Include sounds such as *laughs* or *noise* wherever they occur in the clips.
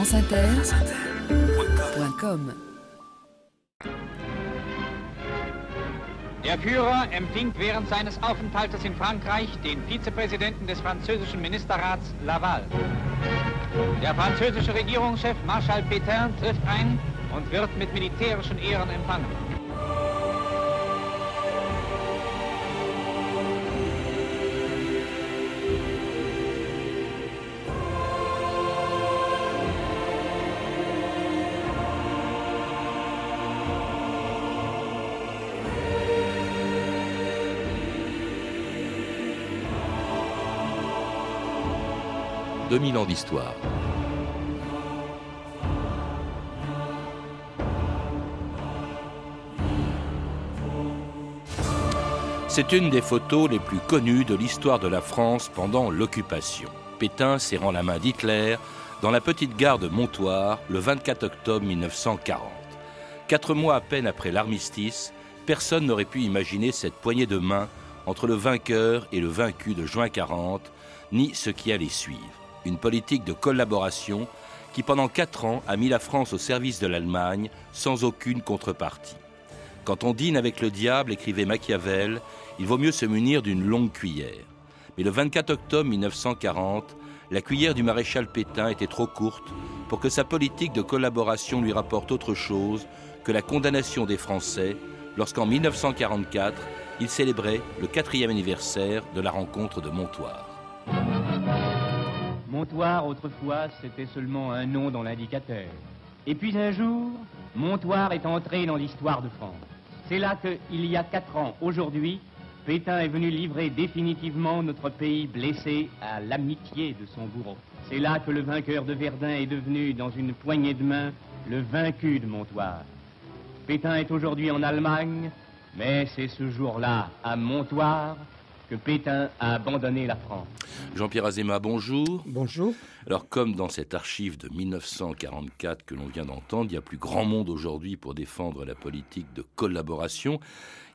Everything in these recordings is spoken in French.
franceinter.com Der Führer empfing während seines Aufenthaltes in Frankreich den Vizepräsidenten des französischen Ministerrats Laval. Der französische Regierungschef Marschall Pétain trifft ein und wird mit militärischen Ehren empfangen. 2000 ans d'histoire. C'est une des photos les plus connues de l'histoire de la France pendant l'occupation. Pétain serrant la main d'Hitler dans la petite gare de Montoire le 24 octobre 1940. Quatre mois à peine après l'armistice, personne n'aurait pu imaginer cette poignée de main entre le vainqueur et le vaincu de juin 40, ni ce qui allait suivre une politique de collaboration qui pendant quatre ans a mis la France au service de l'Allemagne sans aucune contrepartie. Quand on dîne avec le diable, écrivait Machiavel, il vaut mieux se munir d'une longue cuillère. Mais le 24 octobre 1940, la cuillère du maréchal Pétain était trop courte pour que sa politique de collaboration lui rapporte autre chose que la condamnation des Français lorsqu'en 1944, il célébrait le quatrième anniversaire de la rencontre de Montoire. Montoire, autrefois, c'était seulement un nom dans l'indicateur. Et puis un jour, Montoire est entré dans l'histoire de France. C'est là que, il y a quatre ans, aujourd'hui, Pétain est venu livrer définitivement notre pays blessé à l'amitié de son bourreau. C'est là que le vainqueur de Verdun est devenu, dans une poignée de main, le vaincu de Montoire. Pétain est aujourd'hui en Allemagne, mais c'est ce jour-là, à Montoire, que Pétain a abandonné la France. Jean-Pierre Azéma, bonjour. Bonjour. Alors, comme dans cette archive de 1944 que l'on vient d'entendre, il y a plus grand monde aujourd'hui pour défendre la politique de collaboration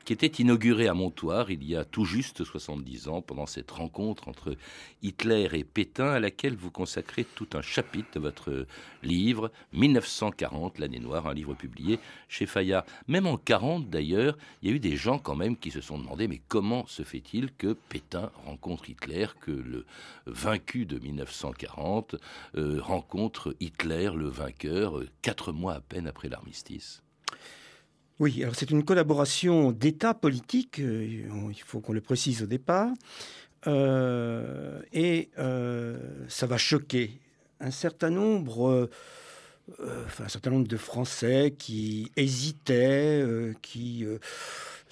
qui était inauguré à Montoire il y a tout juste 70 ans pendant cette rencontre entre Hitler et Pétain à laquelle vous consacrez tout un chapitre de votre livre 1940, l'année noire, un livre publié chez Fayard. Même en 40 d'ailleurs, il y a eu des gens quand même qui se sont demandé mais comment se fait-il que Pétain rencontre Hitler, que le vaincu de 1940 euh, rencontre Hitler, le vainqueur, euh, quatre mois à peine après l'armistice? Oui, alors c'est une collaboration d'États politiques, euh, il faut qu'on le précise au départ, euh, et euh, ça va choquer un certain nombre, enfin, un certain nombre de Français qui hésitaient, qui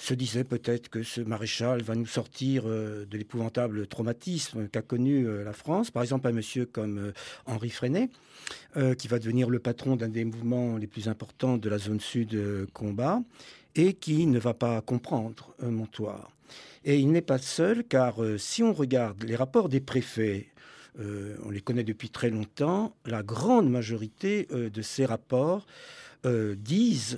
se disaient peut-être que ce maréchal va nous sortir de l'épouvantable traumatisme qu'a connu la France. Par exemple, un monsieur comme Henri Freinet, euh, qui va devenir le patron d'un des mouvements les plus importants de la zone sud euh, combat, et qui ne va pas comprendre Montoire. Et il n'est pas seul, car euh, si on regarde les rapports des préfets, on les connaît depuis très longtemps, la grande majorité de ces rapports disent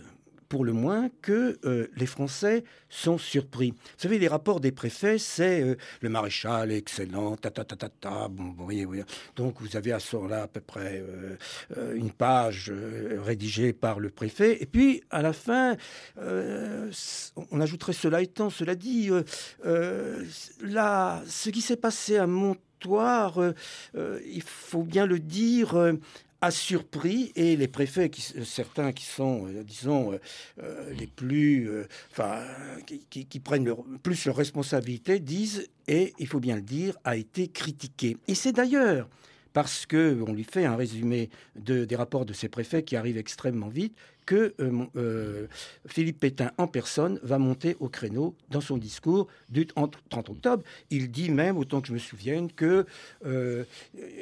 pour le moins que euh, les Français sont surpris. Vous savez, les rapports des préfets, c'est euh, le maréchal excellent, ta ta ta ta ta. Bon, voyez, Donc vous avez à ce là à peu près euh, une page rédigée par le préfet. Et puis à la fin, on ajouterait cela étant, cela dit, là, ce qui s'est passé à Montoire, il faut bien le dire, a surpris et les préfets, qui, certains qui sont, euh, disons, euh, euh, les plus, enfin, qui, prennent plus leurs responsabilités, disent, et il faut bien le dire, a été critiqué. Et c'est d'ailleurs parce que on lui fait un résumé de, des rapports de ces préfets qui arrivent extrêmement vite, que euh, euh, Philippe Pétain en personne va monter au créneau dans son discours du 30 octobre. Il dit même, autant que je me souvienne, que euh,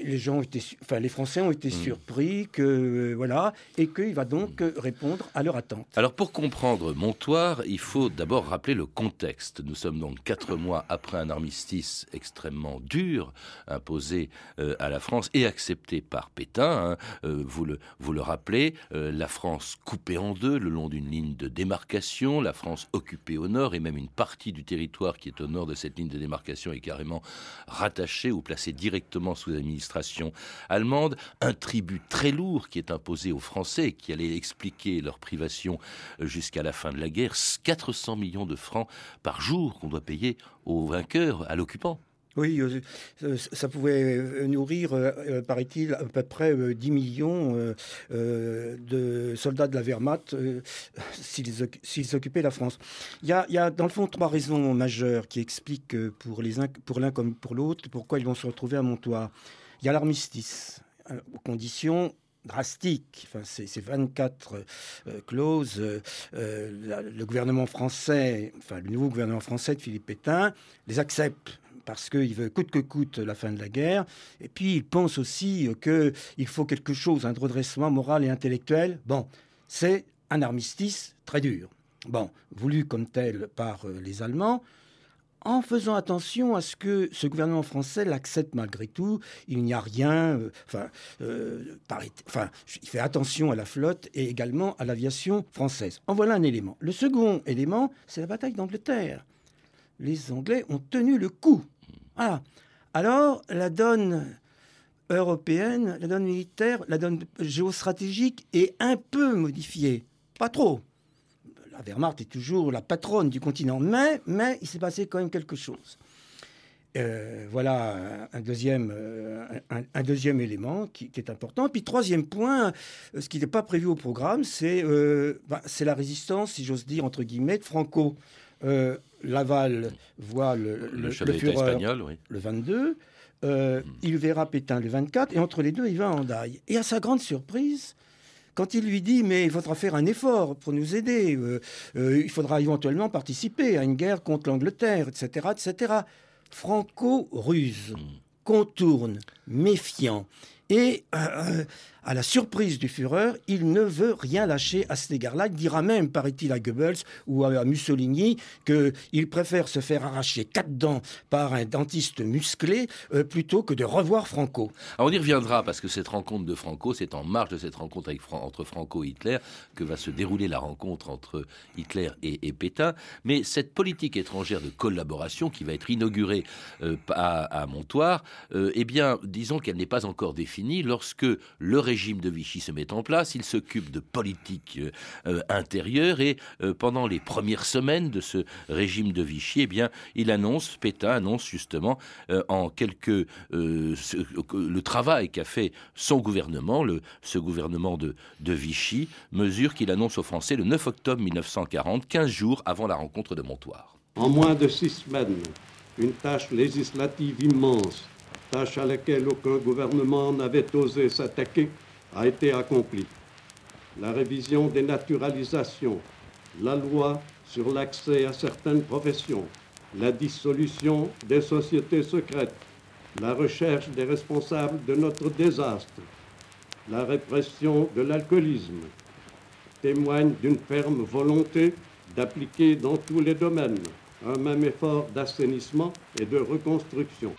les gens étaient, enfin les Français ont été hmm. surpris, que voilà, et qu'il va donc répondre à leur attente. Alors pour comprendre Montoire, il faut d'abord rappeler le contexte. Nous sommes donc quatre mois après un armistice extrêmement dur imposé à la France et accepté par Pétain. Hein. vous le vous le rappelez, la France coupée en deux le long d'une ligne de démarcation, la France occupée au nord et même une partie du territoire qui est au nord de cette ligne de démarcation est carrément rattachée ou placée directement sous administration allemande, un tribut très lourd qui est imposé aux Français qui allait expliquer leur privation jusqu'à la fin de la guerre, 400 millions de francs par jour qu'on doit payer aux vainqueurs, à l'occupant. Oui, euh, euh, ça pouvait euh, nourrir, paraît-il, à peu près 10 millions de soldats de la Wehrmacht *laughs* s'ils occupaient la France. Il y, a, dans le fond trois raisons majeures qui expliquent pour l'un comme pour l'autre pourquoi ils vont se retrouver à Montoire. Il y a l'armistice, aux conditions drastiques. Enfin, ces, 24 clauses, le gouvernement français, enfin le nouveau gouvernement français de Philippe Pétain, les accepte parce qu'il veut coûte que coûte la fin de la guerre. Et puis il pense aussi qu'il faut quelque chose, un redressement moral et intellectuel. Bon, c'est un armistice très dur. Bon, voulu comme tel par euh, les Allemands, en faisant attention à ce que ce gouvernement français l'accepte malgré tout. Il n'y a rien, euh, euh, enfin, il fait attention à la flotte et également à l'aviation française. En voilà un élément. Le second élément, c'est la bataille d'Angleterre. Les Anglais ont tenu le coup. Voilà. Alors, la donne européenne, la donne militaire, la donne géostratégique est un peu modifiée. Pas trop. La Wehrmacht est toujours la patronne du continent, mais, il s'est passé quand même quelque chose. Euh, voilà un deuxième, euh, élément qui, est important. Puis troisième point, euh, ce qui n'est pas prévu au programme, c'est bah, c'est la résistance, si j'ose dire, entre guillemets, Franco. Laval voit le, le, espagnol, le 22. Euh, hmm. Il verra Pétain le 24. Et entre les deux, il va en daille. Et à sa grande surprise, quand il lui dit mais il faudra faire un effort pour nous aider, euh, euh, il faudra éventuellement participer à une guerre contre l'Angleterre, etc., etc. Franco ruse, hmm. contourne, méfiant. Et à la surprise du Führer, il ne veut rien lâcher à cet égard-là. Il dira même, paraît-il, à Goebbels ou à Mussolini qu'il préfère se faire arracher quatre dents par un dentiste musclé euh, plutôt que de revoir Franco. on y reviendra parce que cette rencontre de Franco, c'est en marge de cette rencontre entre Franco et Hitler que va se dérouler la rencontre entre Hitler et, Pétain. Mais cette politique étrangère de collaboration qui va être inaugurée euh, à, Montoire, euh, eh bien, disons qu'elle n'est pas encore définie lorsque le régime de Vichy se met en place, il s'occupe de politique euh, euh, intérieure et euh, pendant les premières semaines de ce régime de Vichy, eh bien, il annonce, Pétain annonce justement en quelques le travail qu'a fait son gouvernement, le, ce gouvernement de, de Vichy, mesure qu'il annonce aux Français le 9 octobre 1940, 15 jours avant la rencontre de Montoire. En moins de six semaines, une tâche législative immense tâche à laquelle aucun gouvernement n'avait osé s'attaquer, a été accomplie. La révision des naturalisations, la loi sur l'accès à certaines professions, la dissolution des sociétés secrètes, la recherche des responsables de notre désastre, la répression de l'alcoolisme témoignent d'une ferme volonté d'appliquer dans tous les domaines un même effort d'assainissement et de reconstruction.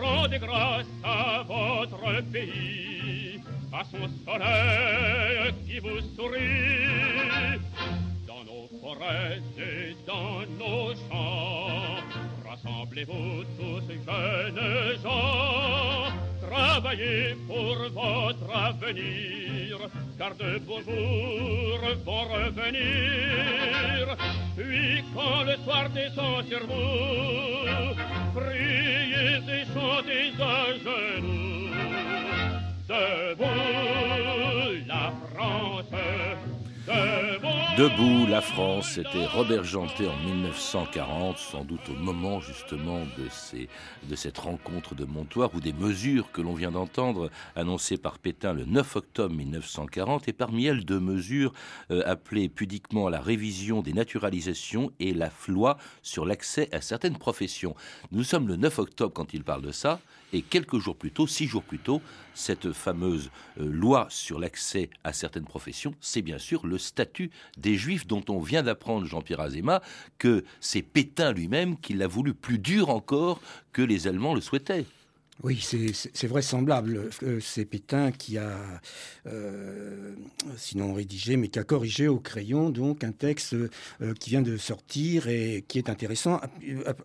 Rendez grâce à votre pays, à son soleil qui vous sourit. Dans nos forêts et dans nos champs, rassemblez-vous tous jeunes gens, travaillez pour votre avenir car de beaux jours vont revenir. Puis quand le soir descend sur vous, priez et chantez à genoux. Debout Debout, la France, c'était Robert en 1940, sans doute au moment justement de cette rencontre de Montoire, ou des mesures que l'on vient d'entendre annoncées par Pétain le 9 octobre 1940, et parmi elles deux mesures euh, appelées pudiquement la révision des naturalisations et la loi sur l'accès à certaines professions. Nous sommes le 9 octobre quand il parle de ça, et quelques jours plus tôt, six jours plus tôt, cette fameuse euh, loi sur l'accès à certaines professions, c'est bien sûr le statut des Juifs dont on vient d'apprendre, Jean-Pierre Azéma, que c'est Pétain lui-même qui l'a voulu plus dur encore que les Allemands le souhaitaient. Oui, c'est vraisemblable. Euh, c'est Pétain qui a, euh, sinon rédigé, mais qui a corrigé au crayon donc un texte qui vient de sortir et qui est intéressant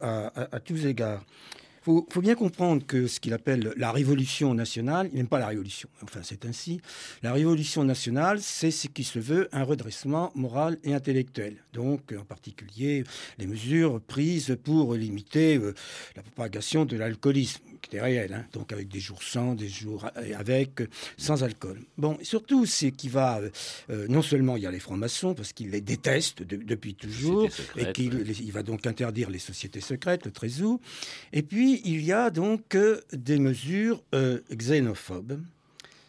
à tous égards faut, faut bien comprendre que ce qu'il appelle la révolution nationale, il n'aime pas la révolution, enfin c'est ainsi, la révolution nationale, c'est ce qui se veut un redressement moral et intellectuel. Donc en particulier les mesures prises pour limiter euh, la propagation de l'alcoolisme, qui réel, hein. donc avec des jours sans, des jours avec, sans alcool. Bon, surtout c'est qui va, euh, non seulement il y a les francs-maçons, parce qu'ils les détestent depuis toujours, et qu'il va donc interdire les sociétés secrètes, le trésor, et puis il y a donc euh, des mesures euh, xénophobes.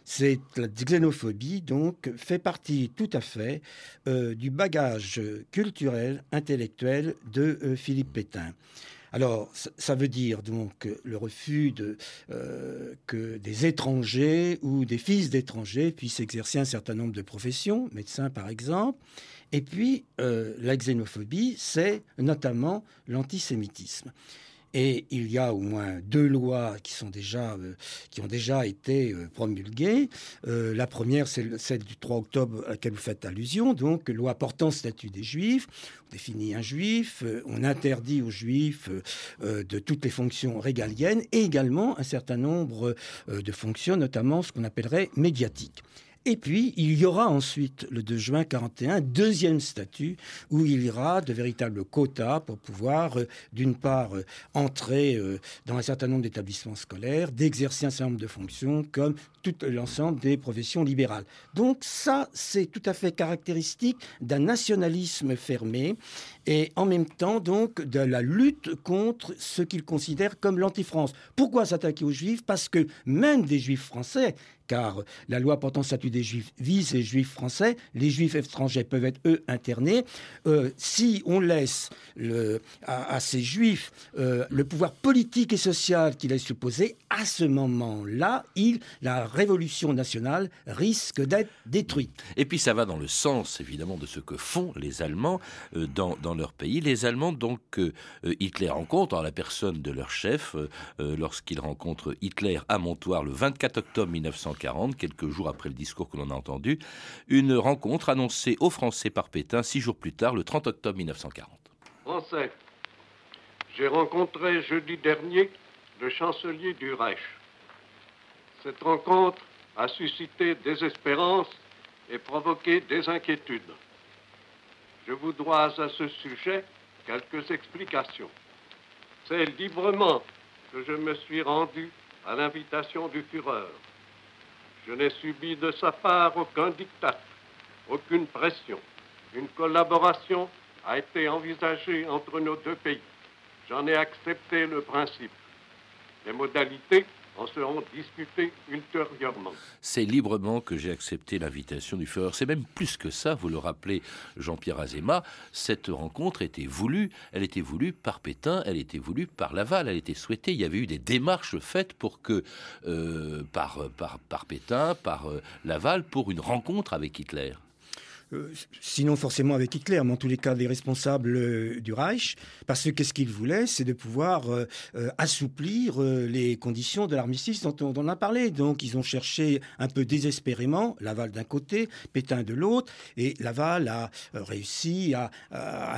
C'est la xénophobie donc fait partie tout à fait euh, du bagage culturel, intellectuel de Philippe Pétain. Alors, ça veut dire donc le refus de, que des étrangers ou des fils d'étrangers puissent exercer un certain nombre de professions, médecins par exemple. Et puis, la xénophobie, c'est notamment l'antisémitisme. Et il y a au moins deux lois qui, sont déjà, euh, qui ont déjà été euh, promulguées. Euh, la première, c'est celle du 3 octobre à laquelle vous faites allusion, donc loi portant statut des juifs. On définit un juif, on interdit aux juifs de toutes les fonctions régaliennes et également un certain nombre de fonctions, notamment ce qu'on appellerait médiatiques. Et puis, il y aura ensuite, le 2 juin 41, deuxième statut où il y aura de véritables quotas pour pouvoir, euh, d'une part, euh, entrer euh, dans un certain nombre d'établissements scolaires, d'exercer un certain nombre de fonctions comme tout l'ensemble des professions libérales. Donc ça, c'est tout à fait caractéristique d'un nationalisme fermé et en même temps donc de la lutte contre ce qu'il considère comme l'anti-France. Pourquoi s'attaquer aux juifs? Parce que même des juifs français car la loi portant statut des juifs vise les juifs français, les juifs étrangers peuvent être, eux, internés. Euh, si on laisse à, ces juifs euh, le pouvoir politique et social qu'il est supposé, à ce moment-là, la révolution nationale risque d'être détruite. Et puis ça va dans le sens, évidemment, de ce que font les Allemands euh, dans, leur pays. Les Allemands, donc, Hitler rencontre, en la personne de leur chef, lorsqu'il rencontre Hitler à Montoire le 24 octobre 1940, quelques jours après le discours que l'on a entendu, une rencontre annoncée aux Français par Pétain six jours plus tard, le 30 octobre 1940. Français, j'ai rencontré jeudi dernier le chancelier du Reich. Cette rencontre a suscité des espérances et provoqué des inquiétudes. Je vous dois à ce sujet quelques explications. C'est librement que je me suis rendu à l'invitation du Führer. Je n'ai subi de sa part aucun diktat, aucune pression. Une collaboration a été envisagée entre nos deux pays. J'en ai accepté le principe. Les modalités en seront ultérieurement. C'est librement que j'ai accepté l'invitation du Führer. C'est même plus que ça, vous le rappelez, Jean-Pierre Azéma. Cette rencontre était voulue, elle était voulue par Pétain, elle était voulue par Laval, elle était souhaitée. Il y avait eu des démarches faites pour que, euh, par, par, par Pétain, par euh, Laval, pour une rencontre avec Hitler. Euh, sinon forcément avec Hitler, mais en tous les cas des responsables euh, du Reich, parce que qu'est-ce qu'ils voulaient, c'est de pouvoir euh, assouplir les conditions de l'armistice dont, on a parlé. Donc ils ont cherché un peu désespérément Laval d'un côté, Pétain de l'autre, et Laval a réussi à,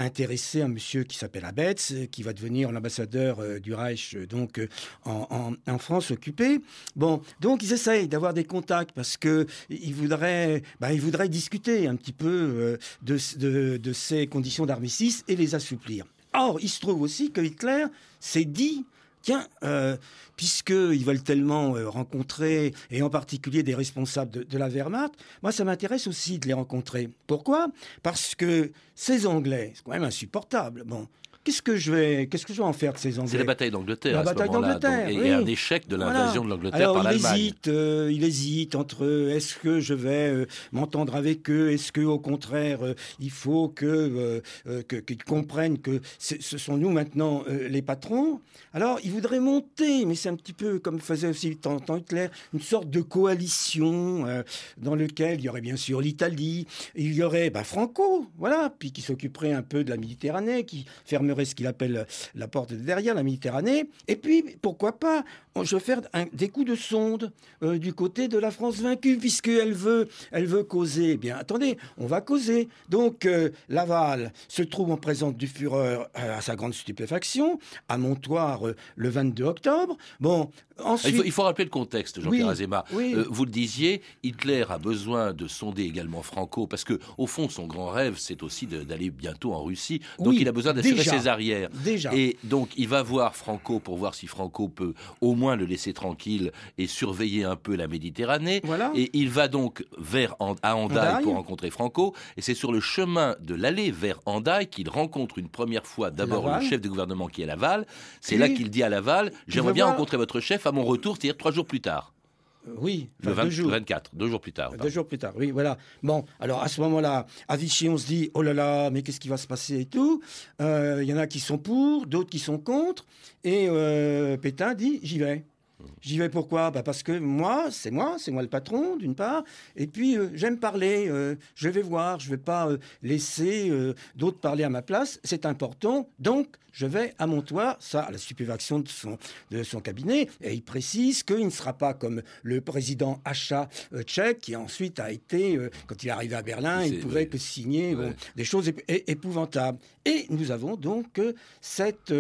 intéresser un monsieur qui s'appelle Abetz, qui va devenir l'ambassadeur du Reich donc en, France occupée. Bon, donc ils essayent d'avoir des contacts parce que ils voudraient, bah, voudraient discuter un petit peu euh, de, ces conditions d'armistice et les assouplir. Or, il se trouve aussi que Hitler s'est dit tiens, euh, puisqu'ils veulent tellement euh, rencontrer, et en particulier des responsables de, la Wehrmacht, moi, ça m'intéresse aussi de les rencontrer. Pourquoi? Parce que ces Anglais, c'est quand même insupportable. Bon, qu'est-ce que je vais, qu'est-ce que je vais en faire de ces Anglais C'est la bataille d'Angleterre. La à bataille d'Angleterre, Et un échec de l'invasion Voilà. de l'Angleterre Alors, par il l'Allemagne. hésite, euh, il hésite entre euh, est-ce que je vais euh, m'entendre avec eux, est-ce que au contraire euh, il faut que qu'ils comprennent que ce sont nous maintenant les patrons? Alors il voudrait monter, mais c'est un petit peu comme faisait aussi temps Hitler, une sorte de coalition dans lequel il y aurait bien sûr l'Italie, il y aurait bah, Franco, voilà, puis qui s'occuperait un peu de la Méditerranée, qui fermerait ce qu'il appelle la porte de derrière la Méditerranée, et puis pourquoi pas je vais faire un- des coups de sonde euh, du côté de la France vaincue, puisqu'elle veut, elle veut causer. Eh bien, attendez, on va causer. Donc, euh, Laval se trouve en présence du Führer euh, à sa grande stupéfaction, à Montoire le 22 octobre. Bon, Il ensuite. faut, il faut rappeler le contexte, Jean-Pierre Oui, Azéma. oui. Vous le disiez, Hitler a besoin de sonder également Franco, parce que au fond, son grand rêve, c'est aussi d'aller bientôt en Russie. Donc, Oui, il a besoin d'assurer ses arrières. Déjà. Et donc, il va voir Franco pour voir si Franco peut au moins le laisser tranquille et surveiller un peu la Méditerranée. Voilà. Et il va donc vers à Hendaye. pour rencontrer Franco. Et c'est sur le chemin de l'aller vers Hendaye qu'il rencontre une première fois d'abord le chef de gouvernement qui est Laval. C'est là qu'il dit à Laval J'aimerais bien voir- rencontrer votre chef à mon retour, c'est-à-dire trois jours plus tard. Euh, oui, Le enfin, 20 deux jours. 24, deux jours plus tard. Deux jours plus tard, oui, voilà. Bon, alors à ce moment-là, à Vichy, on se dit, oh là là, mais qu'est-ce qui va se passer et tout Euh, Il y en a qui sont pour, d'autres qui sont contre. Et euh, Pétain dit, j'y vais. J'y vais pourquoi? Bah Parce que moi, c'est moi, c'est moi le patron, d'une part. Et puis, euh, j'aime parler, euh, je vais voir, je ne vais pas euh, laisser d'autres parler à ma place. C'est important. Donc, je vais à Montoire, ça, à la stupéfaction de son, de son cabinet. Et il précise qu'il ne sera pas comme le président Achat tchèque, qui ensuite a été, quand il est arrivé à Berlin, il ne pouvait que signer bon, des choses épouvantables. Et nous avons donc cette,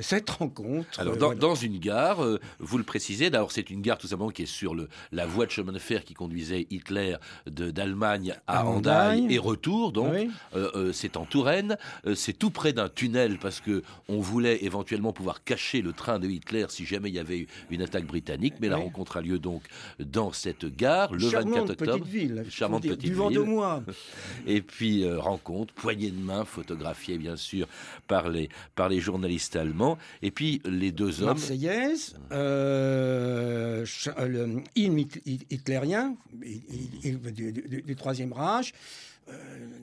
cette rencontre. Alors, dans, voilà. dans une gare, vous le précisez, d'abord, c'est une gare tout simplement qui est sur le, la voie de chemin de fer qui conduisait Hitler d'Allemagne à, À et retour. Donc, Oui. Euh, euh, c'est en Touraine. Euh, c'est tout près d'un tunnel parce que on voulait éventuellement pouvoir cacher le train de Hitler si jamais il y avait eu une attaque britannique. Mais la rencontre a lieu donc dans cette gare le Charmante 24 octobre. petite ville. Charmante dire, petite Du ville. Vendômois. *laughs* Et puis rencontre, poignée de main, photographiée bien sûr par les, par les journalistes allemands. Et puis les deux hommes. Marseillaise, euh, euh, le hymne hit- hit- hitlérien du, Troisième Reich, euh,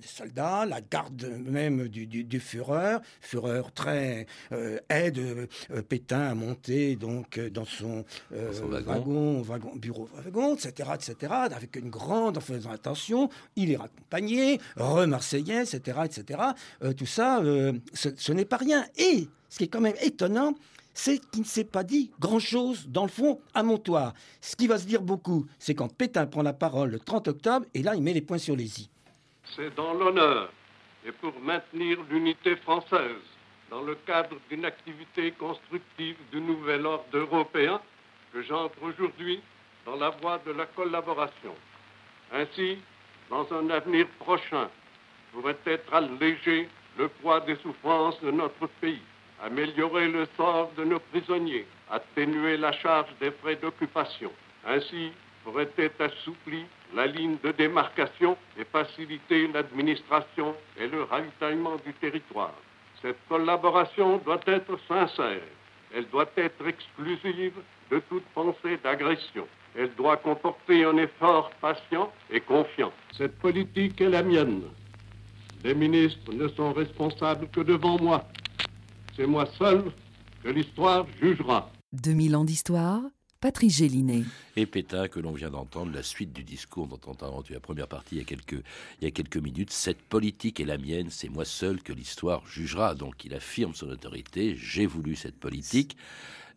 des soldats, la garde même du, du, du Führer. Führer très euh, aide euh, Pétain à monter donc euh, dans son, euh, Dans son wagon. wagon, wagon, bureau wagon, etc., etc., avec une grande, en faisant attention, il est raccompagné, re-marseillais, etc., etc. Euh, tout ça, euh, ce, ce n'est pas rien. Et ce qui est quand même étonnant, c'est qu'il ne s'est pas dit grand-chose, dans le fond, à Montoire. Ce qui va se dire beaucoup, c'est quand Pétain prend la parole le 30 octobre, et là, il met les points sur les i. C'est dans l'honneur et pour maintenir l'unité française dans le cadre d'une activité constructive du nouvel ordre européen que j'entre aujourd'hui dans la voie de la collaboration. Ainsi, dans un avenir prochain, pourrait être allégé le poids des souffrances de notre pays, améliorer le sort de nos prisonniers, atténuer la charge des frais d'occupation. Ainsi, pourrait être assouplie la ligne de démarcation et faciliter l'administration et le ravitaillement du territoire. Cette collaboration doit être sincère. Elle doit être exclusive de toute pensée d'agression. Elle doit comporter un effort patient et confiant. Cette politique est la mienne. Les ministres ne sont responsables que devant moi. C'est moi seul que l'histoire jugera. 2000 ans d'histoire, Patrice Gélinet. Et Pétain, que l'on vient d'entendre, la suite du discours dont on a entendu la première partie il y a quelques, il y a quelques minutes. Cette politique est la mienne, c'est moi seul que l'histoire jugera. Donc il affirme son autorité, j'ai voulu cette politique.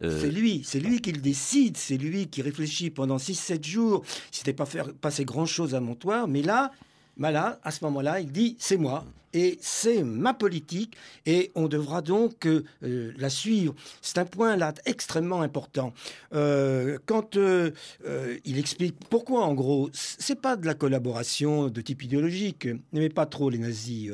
Euh, C'est lui, c'est lui qui le décide, c'est lui qui réfléchit pendant 6-7 jours. Il s'était pas faire passer grand-chose à Montoire, mais là, là, à ce moment-là, il dit c'est moi et c'est ma politique et on devra donc euh, euh, la suivre. C'est un point là extrêmement important. Euh, quand euh, il explique pourquoi, en gros, c'est pas de la collaboration de type idéologique. N'aimez pas trop les nazis,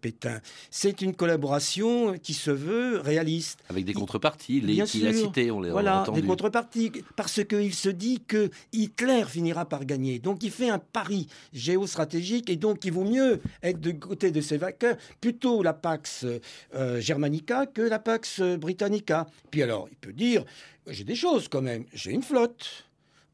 Pétain. C'est une collaboration qui se veut réaliste. avec des contreparties, les qu'il a sûr. cités, on les a Voilà, entendus. des contreparties, parce qu'il se dit que Hitler finira par gagner. Donc il fait un pari géostratégique stratégique et donc il vaut mieux être du côté de ces vainqueurs, plutôt la Pax euh, Germanica que la Pax Britannica. Puis alors, il peut dire, j'ai des choses quand même, j'ai une flotte,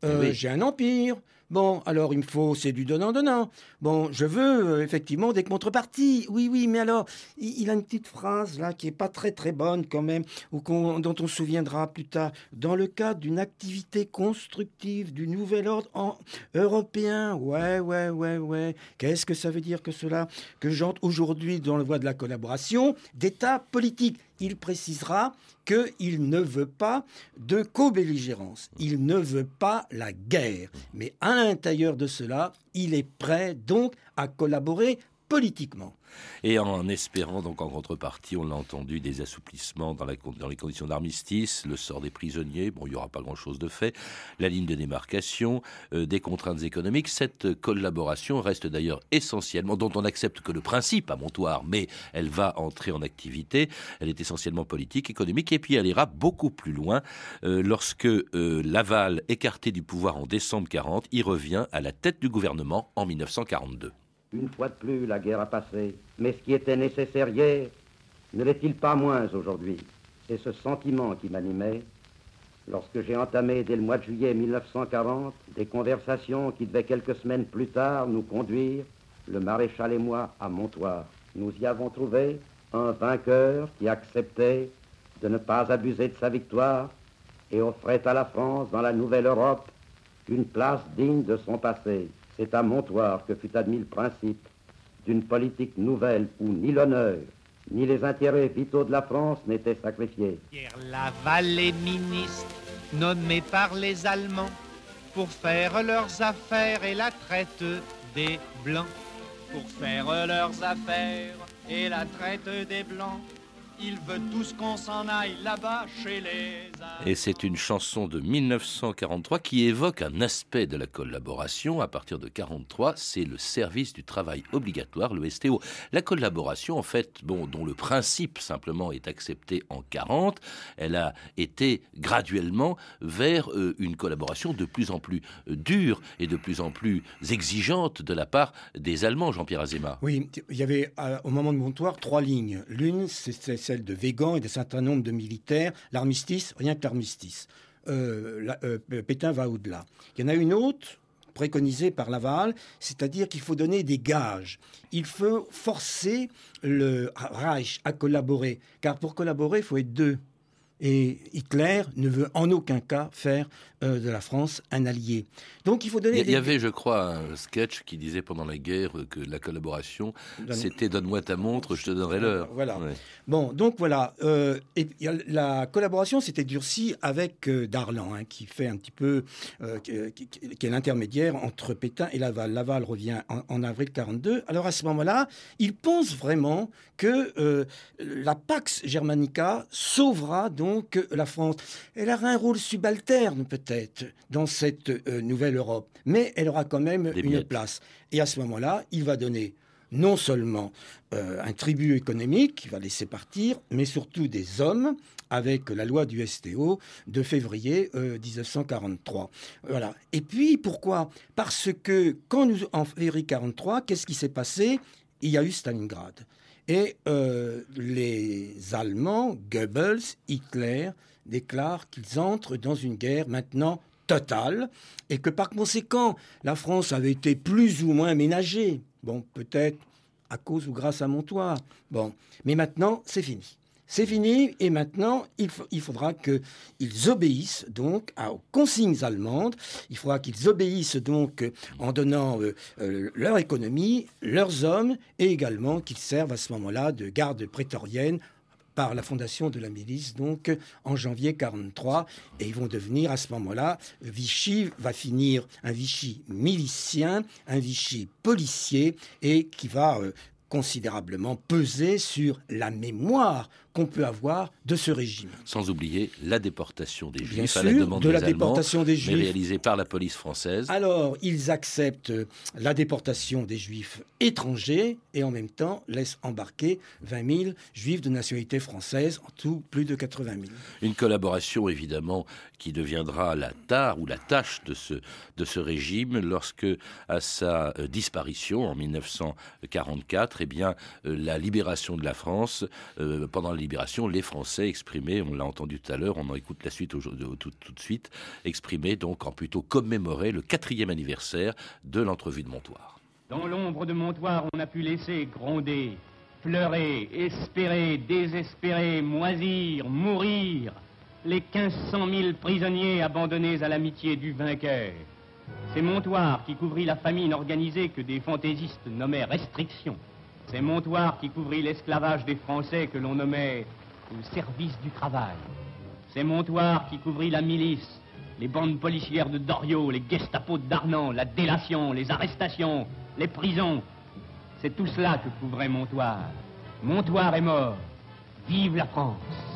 euh, Oui. j'ai un empire. Bon, alors il me faut, c'est du donnant-donnant. Bon, je veux euh, effectivement des contreparties. Oui, oui, mais alors, il, a une petite phrase là qui est pas très très bonne quand même, ou dont on se souviendra plus tard. Dans le cadre d'une activité constructive du nouvel ordre en- européen. Ouais, ouais, ouais, ouais. Qu'est-ce que ça veut dire que cela? Que j'entre aujourd'hui dans le voie de la collaboration d'État politique. Il précisera qu'il ne veut pas de co-belligérance. Il ne veut pas la guerre. Mais à l'intérieur de cela, il est prêt donc à collaborer politiquement. Et en espérant, donc en contrepartie, on l'a entendu, des assouplissements dans, les conditions d'armistice, le sort des prisonniers, bon, il n'y aura pas grand-chose de fait, la ligne de démarcation, euh, des contraintes économiques. Cette collaboration reste d'ailleurs essentiellement, dont on accepte que le principe à Montoire, mais elle va entrer en activité, elle est essentiellement politique, économique, et puis elle ira beaucoup plus loin euh, lorsque euh, Laval, écarté du pouvoir en décembre 40, y revient à la tête du gouvernement en 1942. Une fois de plus, la guerre a passé. Mais ce qui était nécessaire hier ne l'est-il pas moins aujourd'hui? C'est ce sentiment qui m'animait lorsque j'ai entamé dès le mois de juillet 1940 des conversations qui devaient quelques semaines plus tard nous conduire, le maréchal et moi, à Montoire. Nous y avons trouvé un vainqueur qui acceptait de ne pas abuser de sa victoire et offrait à la France dans la nouvelle Europe une place digne de son passé. C'est à Montoire que fut admis le principe d'une politique nouvelle où ni l'honneur, ni les intérêts vitaux de la France n'étaient sacrifiés. Laval est ministre, nommé par les Allemands pour faire leurs affaires et la traite des Blancs. Pour faire leurs affaires et la traite des Blancs, il veut tous qu'on s'en aille là-bas chez les. Et c'est une chanson de 1943 qui évoque un aspect de la collaboration. À partir de 43, c'est le service du travail obligatoire, le STO. La collaboration, en fait, dont le principe simplement est accepté en 40, elle a été graduellement vers euh, une collaboration de plus en plus euh, dure et de plus en plus exigeante de la part des Allemands, Jean-Pierre Azéma. Oui, il y avait euh, au moment de Montoire trois lignes. L'une, c'est celle de Végan et d'un certain nombre de militaires. L'armistice, rien que l'armistice. Euh, euh, Pétain va au-delà. Il y en a une autre préconisée par Laval, c'est-à-dire qu'il faut donner des gages. Il faut forcer le Reich à collaborer, car pour collaborer, il faut être deux. Et Hitler ne veut en aucun cas faire euh, de la France un allié. Donc il faut donner Il y, il des y avait, je crois, un sketch qui disait pendant la guerre que la collaboration, Donne- c'était donne-moi ta montre, je te donnerai l'heure. Voilà. Ouais. Bon, donc voilà. euh, et la collaboration s'était durcie avec euh, Darlan, hein, qui fait un petit peu, qui, est l'intermédiaire entre Pétain et Laval. Laval revient en, en avril 42. Alors à ce moment-là, il pense vraiment que la Pax Germanica sauvera donc la France. Elle aura un rôle subalterne peut-être dans cette euh, nouvelle Europe, mais elle aura quand même Des une miettes. place. Et à ce moment-là, il va donner non seulement euh, un tribut économique qu'il va laisser partir, mais surtout des hommes avec la loi du STO de février euh, 1943. Voilà. Et puis pourquoi? Parce que quand nous en février 43, qu'est-ce qui s'est passé? Il y a eu Stalingrad. Et euh, les Allemands, Goebbels, Hitler, déclarent qu'ils entrent dans une guerre maintenant totale et que par conséquent, la France avait été plus ou moins ménagée. Bon, peut-être à cause ou grâce à Montoire. Bon, mais maintenant, c'est fini. C'est fini et maintenant, il, fa- il faudra qu'ils obéissent donc aux consignes allemandes. Il faudra qu'ils obéissent donc en donnant euh, euh, leur économie, leurs hommes et également qu'ils servent à ce moment-là de garde prétorienne par la fondation de la milice, donc en janvier 43, et ils vont devenir à ce moment-là, Vichy va finir un Vichy milicien, un Vichy policier, et qui va euh, considérablement peser sur la mémoire qu'on peut avoir de ce régime. Sans oublier la déportation des Bien Juifs à la demande de des la Allemands, déportation des mais Juifs. réalisée par la police française. Alors, ils acceptent la déportation des juifs étrangers et en même temps laissent embarquer 20 000 juifs de nationalité française, en tout plus de 80 000. Une collaboration évidemment qui deviendra la tare ou la tâche de ce, de ce régime lorsque, à sa euh, disparition en 1944, eh bien, euh, la libération de la France, euh, pendant la les Français exprimaient, on l'a entendu tout à l'heure, on en écoute la suite tout, tout de suite, exprimaient donc en plutôt commémorer le quatrième anniversaire de l'entrevue de Montoire. Dans l'ombre de Montoire, on a pu laisser gronder, pleurer, espérer, désespérer, moisir, mourir les 1500 000 prisonniers abandonnés à l'amitié du vainqueur. C'est Montoire qui couvrit la famine organisée que des fantaisistes nommaient restriction. C'est Montoire qui couvrit l'esclavage des Français que l'on nommait le service du travail. C'est Montoire qui couvrit la milice, les bandes policières de Doriot, les Gestapo de Darnan, la délation, les arrestations, les prisons. C'est tout cela que couvrait Montoire. Montoire est mort. Vive la France.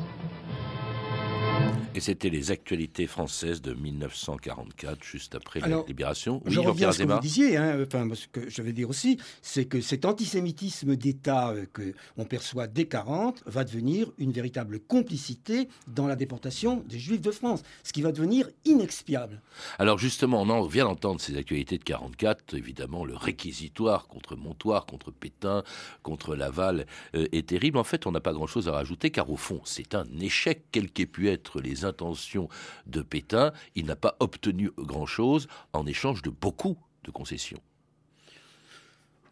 Et c'était les actualités françaises de 1944, juste après la libération. Je Jean-Pierre reviens à ce que vous disiez, hein, enfin, ce que je vais dire aussi, c'est que cet antisémitisme d'État euh, que on perçoit dès 40 va devenir une véritable complicité dans la déportation des Juifs de France, ce qui va devenir inexpiable. Alors justement, on en vient d'entendre ces actualités de 44. Évidemment, le réquisitoire contre Montoire, contre Pétain, contre Laval euh, est terrible. En fait, on n'a pas grand-chose à rajouter, car au fond, c'est un échec, quelles qu'aient pu être les intentions de Pétain. Il n'a pas obtenu grand-chose en échange de beaucoup de concessions.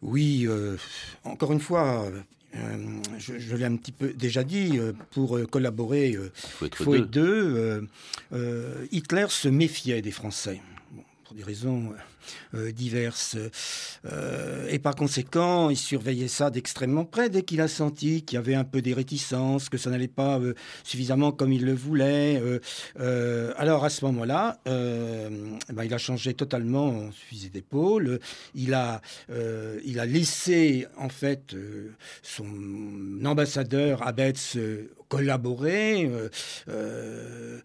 Oui, euh, encore une fois, euh, je, je l'ai un petit peu déjà dit, euh, pour collaborer, Il faut être faut deux. être deux. Hitler se méfiait des Français. Pour des raisons euh, diverses. Euh, et par conséquent, il surveillait ça d'extrêmement près dès qu'il a senti qu'il y avait un peu des réticences, que ça n'allait pas euh, suffisamment comme il le voulait. alors à ce moment-là, ben, il a changé totalement fusil d'épaule. Il a, il a laissé en fait son ambassadeur Abetz euh, collaborer, euh, euh,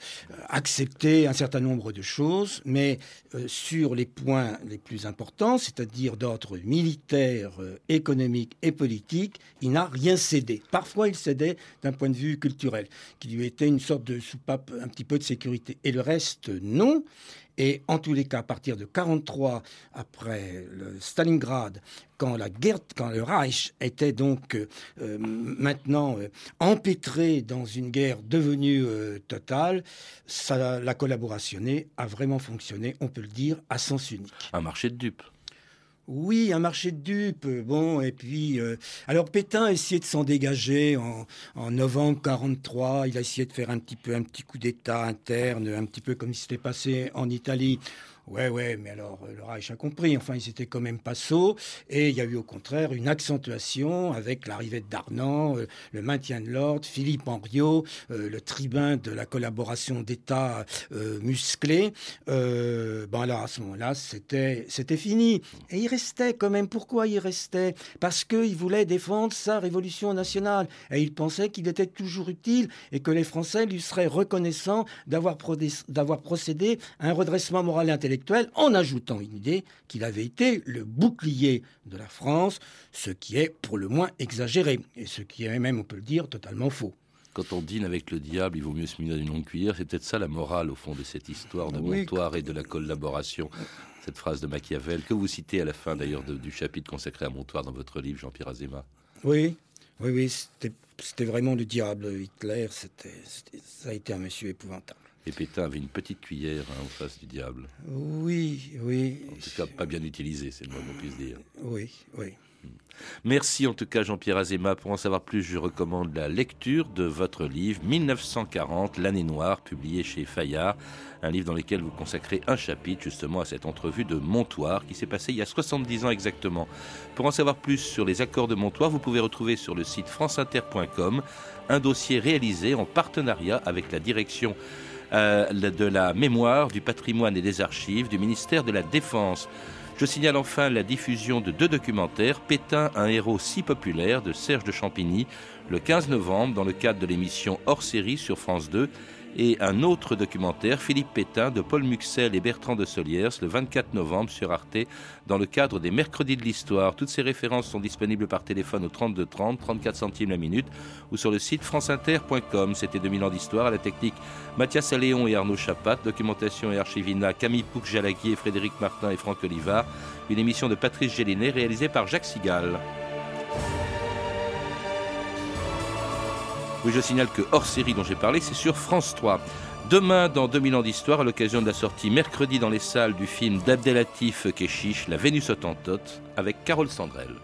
accepter un certain nombre de choses, mais euh, sur les points les plus importants, c'est-à-dire d'ordre militaire, économique et politique, il n'a rien cédé. Parfois, il cédait d'un point de vue culturel, qui lui était une sorte de soupape, un petit peu de sécurité. Et le reste, non. Et en tous les cas, à partir de 43, après Stalingrad, quand la guerre, quand le Reich était donc euh, euh, maintenant euh, empêtré dans une guerre devenue totale, ça, la collaborationnée a vraiment fonctionné, on peut le dire, à sens unique. Un marché de dupes. Oui, un marché de dupes. Bon, et puis, euh, alors Pétain a essayé de s'en dégager en, en novembre 43. Il a essayé de faire un petit peu un petit coup d'État interne, un petit peu comme il s'était passé en Italie. Ouais, ouais, mais alors euh, le Reich a compris. Enfin, ils étaient quand même pas sots. Et il y a eu au contraire une accentuation avec l'arrivée de Darnan, euh, le maintien de l'ordre, Philippe Henriot, euh, le tribun de la collaboration d'État euh, bon, alors à ce moment-là, c'était c'était fini. Et il restait quand même. Pourquoi il restait? Parce qu'il voulait défendre sa révolution nationale. Et il pensait qu'il était toujours utile et que les Français lui seraient reconnaissants d'avoir procédé à un redressement moral et intellectuel en ajoutant une idée qu'il avait été le bouclier de la France, ce qui est pour le moins exagéré et ce qui est même, on peut le dire, totalement faux. Quand on dîne avec le diable, il vaut mieux se munir d'une longue cuillère. C'est peut-être ça la morale, au fond, de cette histoire de Oui. Montoire et de la collaboration. Cette phrase de Machiavel, que vous citez à la fin d'ailleurs du chapitre consacré à Montoire dans votre livre, Jean-Pierre Azéma. Oui, oui, oui, c'était vraiment le diable. Hitler, c'était- ça a été un monsieur épouvantable. Et Pétain avait une petite cuillère hein, en face du diable. Oui, oui, En tout cas, pas bien utilisée, c'est le moins qu'on puisse dire. oui, oui. Merci en tout cas Jean-Pierre Azéma. Pour en savoir plus, je recommande la lecture de votre livre 1940, l'année noire, publié chez Fayard. Un livre dans lequel vous consacrez un chapitre justement à cette entrevue de Montoire qui s'est passée il y a 70 ans exactement. Pour en savoir plus sur les accords de Montoire, vous pouvez retrouver sur le site franceinter.com un dossier réalisé en partenariat avec la direction euh, de la mémoire, du patrimoine et des archives du ministère de la Défense. Je signale enfin la diffusion de deux documentaires, Pétain, un héros si populaire de Serge de Champigny, le 15 novembre dans le cadre de l'émission hors série sur France 2 et un autre documentaire, Philippe Pétain, de Paul Muxel et Bertrand de Soliers, le 24 novembre sur Arte, dans le cadre des Mercredis de l'Histoire. Toutes ces références sont disponibles par téléphone au 32 30, 34 centimes la minute, ou sur le site franceinter.com. C'était 2000 ans d'histoire à la technique Mathias Alléon et Arnaud Chapat, documentation et archivina Camille Pouc-Jalagui et Frédéric Martin et Franck Olivard, une émission de Patrice Gélinet réalisée par Jacques Sigal. Oui, je signale que hors série dont j'ai parlé, c'est sur France 3. Demain, dans 2000 ans d'histoire, à l'occasion de la sortie mercredi dans les salles du film d'Abdelatif Keshish, La Vénus Autantote, avec Carole Sandrel.